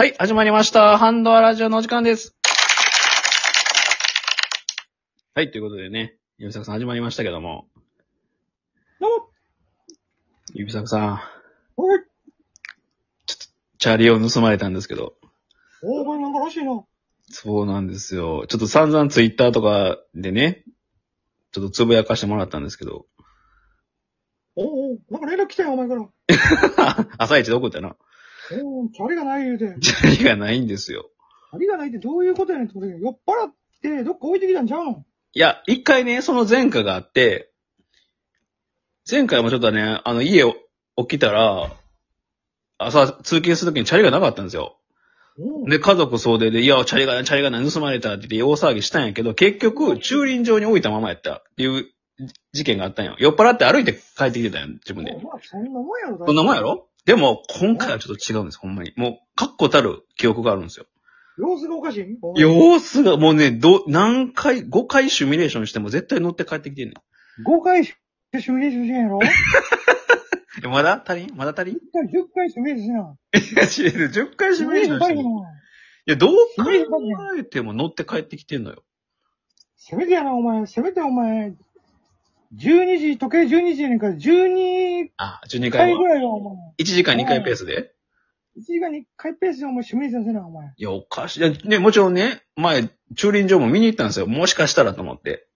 はい、始まりました。ハンドアラジオのお時間です。はい、ということでね、指作さん始まりましたけども。どうも指作さん、おい、チャリを盗まれたんですけど。お前なんからしいな。そうなんですよ。ちょっと散々ツイッターとかでね、ちょっとつぶやかしてもらったんですけど。おうおうなんか連絡来たよ、お前から。朝一で送ったな。おうチャリがない言うて。チャリがないんですよ。チャリがないってどういうことやねんってことで、酔っ払ってどっか置いてきたんちゃうん？いや、一回ね、その前科があって、前回もちょっとね、あの、家を起きたら、朝通勤するときにチャリがなかったんですよ。おうで、家族総出で、いや、チャリがない、チャリがない、盗まれたって言って大騒ぎしたんやけど、結局、駐輪場に置いたままやったっていう事件があったんよ。酔っ払って歩いて帰ってきてたんよ、自分で。まあ、そんなもんやろ、そんなもんやろ？でも、今回はちょっと違うんです、ほんまに。もう、確固たる記憶があるんですよ。様子がおかしい？お前様子が、もうね、ど、何回、5回シミュレーションしても絶対乗って帰ってきてんねん。5回シミュレーションしてんやろえまだ足りん？まだ足りん？い10回シミュレーションしな。や、知れる。10回シミュレーションしてる。いシミュレーション大変な。や、どう考えても乗って帰ってきてんのよ。せめてやな、お前。せめてお前。12時、時計12時やねんから、12あ、12回は回ぐ。らいはお前。1時間2回ペースで？1時間に1回ペースでお前シミュレーションせな、お前。いや、おかしい。いや、ね、もちろんね、前、駐輪場も見に行ったんですよ。もしかしたらと思って。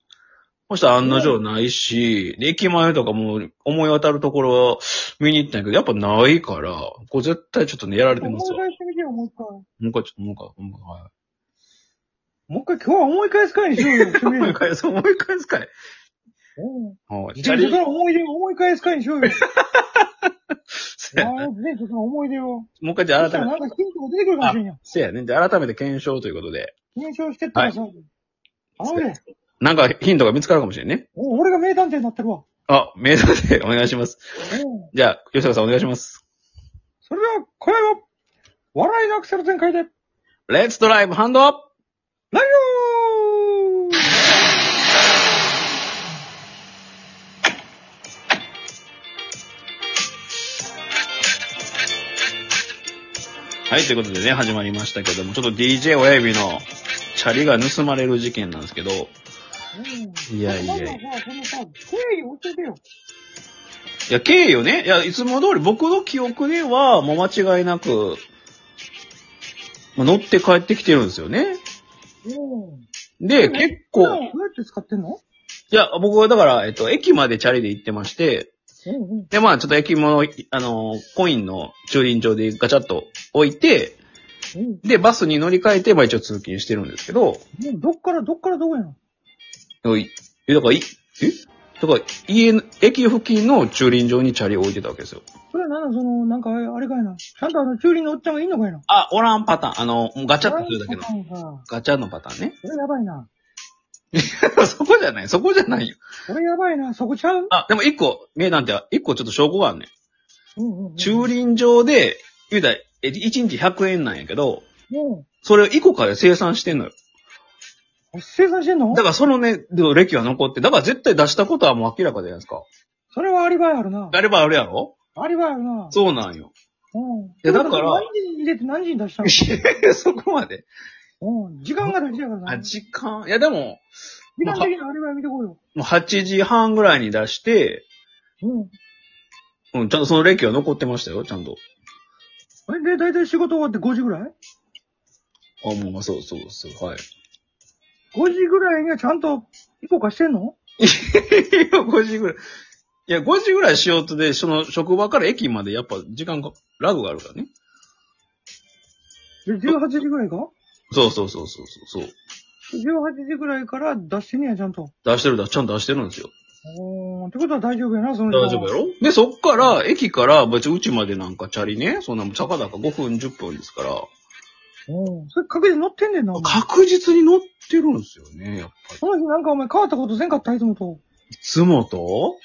そしたら案の定ないし、で駅前とかも思い当たるところは見に行ったんやけど、やっぱないから、これ絶対ちょっとね、やられて思いますわ。返してみてよ、もう一回。もう一回、ちょもう一回、もう一回、はい。もう一回今日は思い返す会にしようよ、シミュ思い。返す、思い返すかい。うんはい。自転車の思い出を思い返す会にしようよ。せやなああ、自転車の思い出を。もう一回じゃあ改めて。なんかヒントが出てくるかもしれんよ。せやね。じゃあ改めて検証ということで。検証してったらさ、頼むで。なんかヒントが見つかるかもしれんね。お俺が名探偵になってるわ。あ、メールでお願いします。うんじゃあ、吉高さんお願いします。それでは、今宵は、笑いのアクセル全開で、レッツドライブハンドアップライオはい、ということでね、始まりましたけども、ちょっと DJ 親指のチャリが盗まれる事件なんですけど、うんいやいやいや。いや、経緯をね、いや、いつも通り僕の記憶では、もう間違いなく、まあ乗って帰ってきてるんですよね。うん。で、結構、どうやって使ってんの？いや、僕はだから、えっと、駅までチャリで行ってまして、うんうん。で、まあ、ちょっと駅物、あの、コインの駐輪場でガチャッと置いて、うんで、バスに乗り換えて、まあ一応通勤してるんですけど、うん。どっから、どっからどこやの？おいえ、だから、い、え？だから、家の、駅付近の駐輪場にチャリを置いてたわけですよ。それはなんだ、その、なんか、あれかいな？ちゃんとあの、駐輪のおっちゃんがいんのかいな？あ、おらんパターン。あの、ガチャッとするだけの。の。さガチャのパターンね。それやばいな。そこじゃない、そこじゃないよ。それやばいな。そこちゃう？あ、でも一個、名なんて、一個ちょっと証拠があんねん。うんうんうん。駐輪場で、言うたら、え、1日100円なんやけど、うん。それを1個から生産してんのよ。生産してんの？だからそのね、でも歴は残って、だから絶対出したことはもう明らかじゃないですか。それはアリバイあるな。あればあるやろ？アリバイあるな。そうなんよ。うん。いやだから何時に入れて何時に出したの？いやそこまで。うん。時間が大事だからな。あ、時間、いやでも、時間的にアリバイ見てこいよ。もう8時半ぐらいに出して、うん。うん、ちゃんとその歴は残ってましたよ、ちゃんと。で、だいたい仕事終わって5時ぐらい？あ、もう、まあ、そうそうそう、はい。?5 時ぐらいにはちゃんと行こうかしてんの？いや、5時ぐらい。いや、5時ぐらいしようとで、その職場から駅までやっぱ時間が、ラグがあるからね。で、18時ぐらいか？そうそうそうそうそう。?18 時ぐらいから出してんねや、ちゃんと。出してるだ、ちゃんと出してるんですよ。おー、ってことは大丈夫やな、その時間大丈夫やろ？で、そっから、駅から、別にうちまでなんかチャリね、そんな、たかだか5分、10分ですから、おーそれ確実に乗ってんねんな、お前確実に乗ってるんですよね、やっぱり。その日なんかお前変わったことせんかったいつもと。いつもと？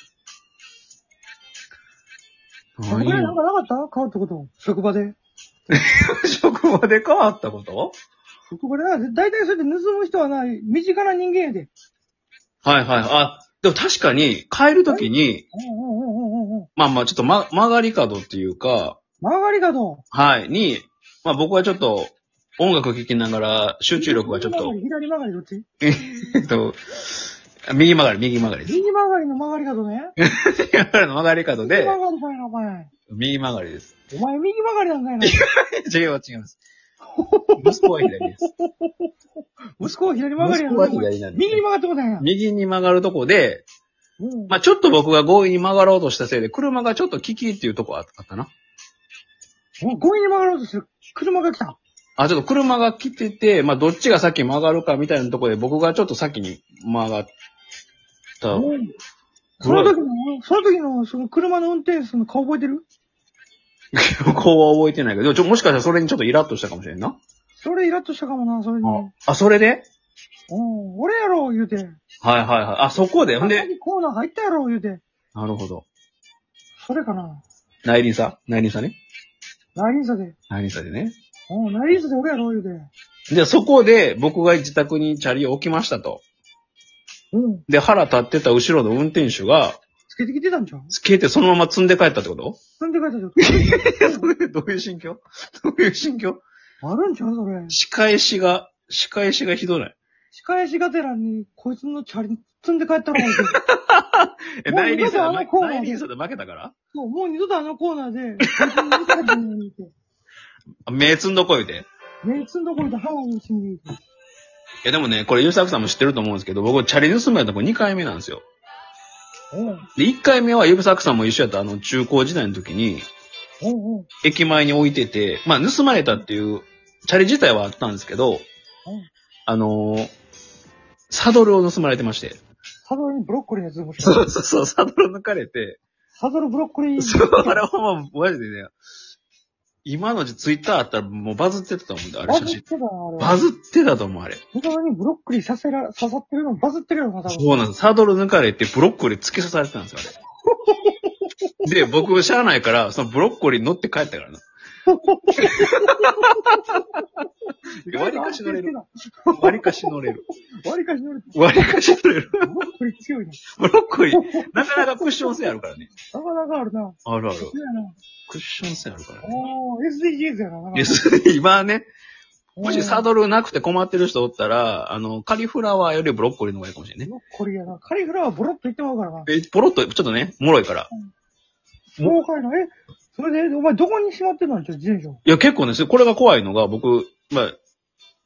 職場でなんかなかった？変わったこと。職場で。職場で変わったこと？職場でな、大体そうやって盗む人はな、身近な人間やで。はいはい。あ、でも確かに、帰るときに、うんうんうんうんうんうん。まあまあ、ちょっとま、曲がり角っていうか、曲がり角。はい、に、まあ僕はちょっと音楽聴きながら集中力がちょっと、左曲がりどっち？えっと、右曲がり、右曲がりです。右曲がりの曲がり角ね。右曲がりの曲がり角で、右曲がりかいな、お前。右曲がりです。お前右曲がりなんだよ な。違います、違います。息子は左です。息子は左曲がりや息子は左なんです右に曲がってことやな。右に曲がるとこで、うん。まあちょっと僕が強引に曲がろうとしたせいで、車がちょっとキキっていうとこあったな。お強引に曲がろうとする車が来た。あ、ちょっと車が来てて、まあどっちが先曲がるかみたいなところで、僕がちょっと先に曲がった。うんその時の、その時の、その車の運転手の顔覚えてる？こうは覚えてないけど、ちょもしかしたらそれにちょっとイラッとしたかもしれんな。それイラッとしたかもな、それに。あ、それで？うん、俺やろ、言うて。はいはいはい。あ、そこで？ほんで、先コーナー入ったやろ、言うて。なるほど。それかな。内輪差？内輪差ね。内輪差で。内輪差でね。うん、内輪差で俺やろ、言うて。で、そこで僕が自宅にチャリを置きましたと。うん。で、腹立ってた後ろの運転手が、つけてきてたんちゃう？つけてそのまま積んで帰ったってこと？積んで帰ったん。どういうどういう心境？どういう心境？あるんちゃうそれ。仕返しが、仕返しがひどない？仕返しがてらに、こいつのチャリ積んで帰ったのかもしれない。え、もう内輪差で、二度とあのコーナーで内輪差で負けたから？そう、もう二度とあのコーナーで、こいつに抜かれてんのに言うて。あ目積んどこいで。目積んどころで歯を死んでいて。いやでもね、これ、ゆうさくさんも知ってると思うんですけど、僕、チャリ盗まれたこれ2回目なんですよ。うん。で、1回目はゆうさんも一緒やったあの、中高時代の時に、うんうん。駅前に置いてて、まあ、盗まれたっていう、チャリ自体はあったんですけど、あのーサドルを盗まれてまして。サドルにブロッコリーのやつもしかそうそうそう、サドル抜かれて、サドルブロッコリー。そう、あれほんま、マジでね、今のツイッターあったらもうバズってたと思うんだ、あれ写真バズって。たな、あれ。バズってたと思う、あれ。サドルにブロッコリー刺せら、刺さってるのバズってるよな、多分。そうなんです。サドル抜かれてブロッコリー突き刺されてたんですよ、あれ。で、僕、しゃあないから、そのブロッコリー乗って帰ったからな。割りかし乗れる。割りかし乗れる。割りかし乗れる。割りかし乗れる。ブロッコリー強いな。ブロッコリー、なかなかクッション性あるからね。なかなかあるな。あるある。クッション性あるからね。おー、SDGs やな。なかなかで、それで今ね、もしサル。ドルなくて困ってる人おったら、あの、カリフラワーよりブロッコリーの方がいいかもしれんね。ブロッコリーやな。カリフラワーボロッといってまうからな。え、ポロッと、ちょっとね、脆いから。そうかいな。え、それで、お前どこにしまってんのじゃあ自転車。いや、結構ね、それこれが怖いのが、僕、まあ、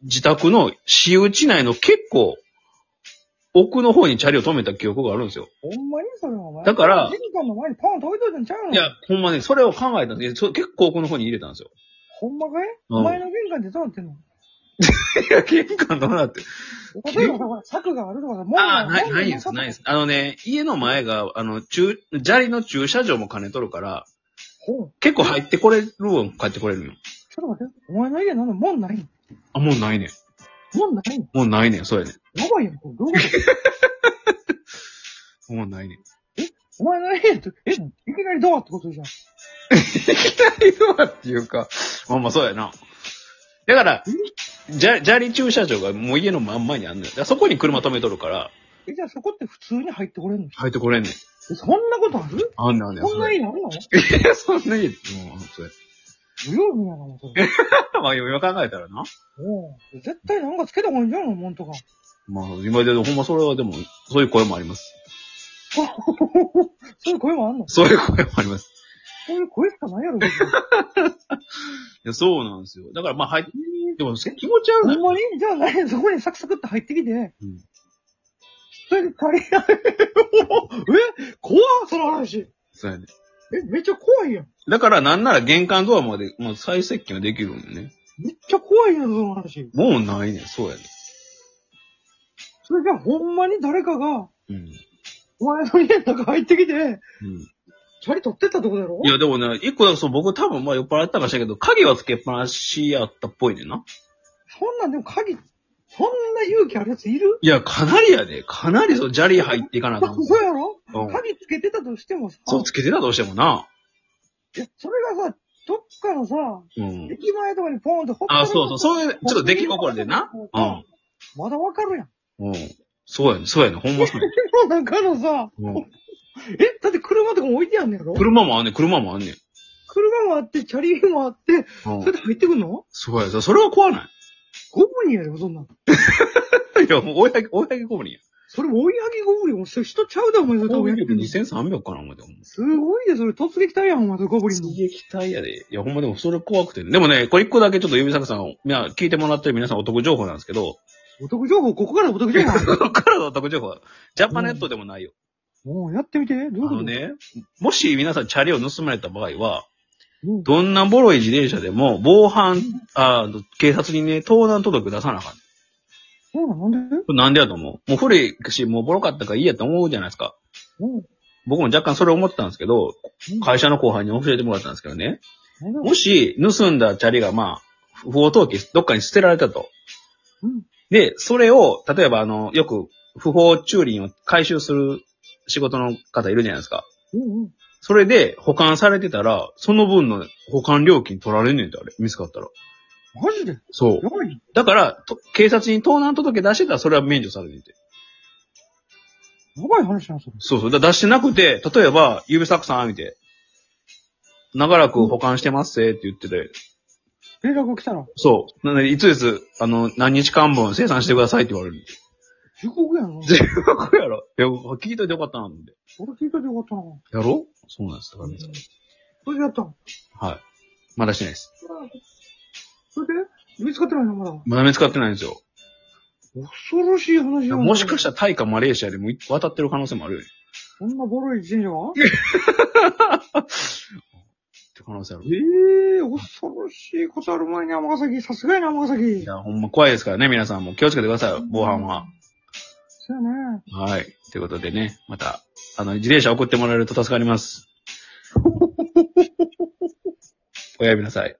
自宅の私有地内の結構、奥の方にチャリを止めた記憶があるんですよ。ほんまにそれはお前。だから玄関の前にパン食べといたんちゃうの？いや、ほんまね、それを考えたんでそ結構奥の方に入れたんですよ。ほんまかい、うんお前の玄関ってどうなってんの？いや、玄関どうなって。例えばさ、ほら柵があるとかさ、もああ、ない、ないです、ないです。あのね、家の前が、あの、中、砂利の駐車場も兼ねとるから。結構入ってこれるん、帰ってこれるんよ。ちょっと待って。お前の家なんだ門ないの？あ、もうないねん。門ないの？もうないねん、そうやねやばいやん、これどういうことん。もうないねん。お前の家って、え、いきなりドアってことじゃん。いきなりドアっていうか、まあまあそうやな。だから、砂砂利駐車場がもう家の真ん前にあんのよ。だからそこに車止めとるから、え、じゃあそこって普通に入ってこれんの？入ってこれんねん。えそんなことある？あんねんあんねん。そんなそれ家あるの？いや、そんな家、もう、それ。無用分やな、もうそれ。まあ今考えたらな。おう絶対なんかつけた方がいいんじゃんの、門とか。まあ今で、ほんまそれはでも、そういう声もあります。そういう声もあんの？そういう声もあります。そういう声しかないやろ、別 にいや、そうなんですよ。だからまあ入って、でも気持ち悪いなほんまに？じゃあ何そこにサクサクって入ってきて、うんそれで足りない。え？怖っその話。そうやね。え、めっちゃ怖いやん。だからなんなら玄関ドアまで、まあ再接近はできるんよね。めっちゃ怖いやん、その話。もうないねん、そうやね。それじゃあほんまに誰かが、うん。お前の家の中入ってきて、うん。チャリ取ってったってことだろ？いや、でもね、一個だそう、僕多分まあ酔っ払ったかもしれんけど、鍵はつけっぱなしやったっぽいねんな。そんなんでも鍵、そんな勇気あるやついる？いや、かなりやで。かなりそう、砂利入っていかなあかん。そうやろ？うん。鍵つけてたとしてもさ、そう、つけてたとしてもな。いやそれがさ、どっかのさ、うん。駅前とかにポーンとほっあ、そうそう、そういう、ちょっと出来心でな。うん。まだわかるやん。うん。そうやね、そうやね、ほんまそうやね。の中のさ、うん。え、だって車とかも置いてあんねやろ？車もあんねん、車もあんねん。車もあって、チャリもあって、うんそれで入ってくんの？そうやさ、それは怖ない。ゴブリンやで、そんなん。いや、もう追い上げ、追い上げゴブリンや。それも追い上げゴブリンもそれ人ちゃうで、お前。それ多攻撃力分やってんの2300かな、思って。すごいで、それ突撃隊やん、お前、それゴブリンの。刺激体やで。いや、ほんまでもそれ怖くて。でもね、これ一個だけちょっと指作さん、いや、聞いてもらってる皆さんお得情報なんですけど、お得情報、ここからお得情報。ここからのお得情報は、ジャパネットでもないよ。もうやってみて。どういうこと？あのね、もし皆さんチャリを盗まれた場合は、うんどんなボロい自転車でも、防犯、あ警察にね、盗難届出さなあかん。そうなの？なんで？これなんでやと思う？もう古いし、もうボロかったからいいやと思うじゃないですか。うん僕も若干それ思ってたんですけど、うん会社の後輩に教えてもらったんですけどね。もし、盗んだチャリが、まあ、不法投棄、どっかに捨てられたと。うんで、それを、例えば、あの、よく、不法駐輪を回収する仕事の方いるじゃないですか。うんうん。それで保管されてたら、その分の保管料金取られんねんて、あれ。見つかったら。マジで？そうや。ばい。だから、と警察に盗難届出してたら、それは免除されるんて。やばい話なんそれ。そうそう。だ出してなくて、例えば、指サクさん見て、長らく保管してますせって言ってて、連絡が来たら、そう。なので、いついつ、あの、何日間分生産してくださいって言われる。地獄やな。全国やろ。いや、聞いといてよかったな、と思って。俺聞いといてよかったな。やろそうなんです。だから皆さんそれでやったの？はい。まだしてないです。それで？見つかってないのまだ。まだ見つかってないんですよ。恐ろしい話やなもしかしたらタイかマレーシアでも渡ってる可能性もあるよね。そんなボロい自転車がって可能性ある。ええ恐ろしいことある前に尼崎。さすがやな、尼い崎。や、ほんま怖いですからね、皆さんも気をつけてくださいよ、防犯は。そうやね。はい。ということでね、また、あの、自転車送ってもらえると助かります。おやびなさい。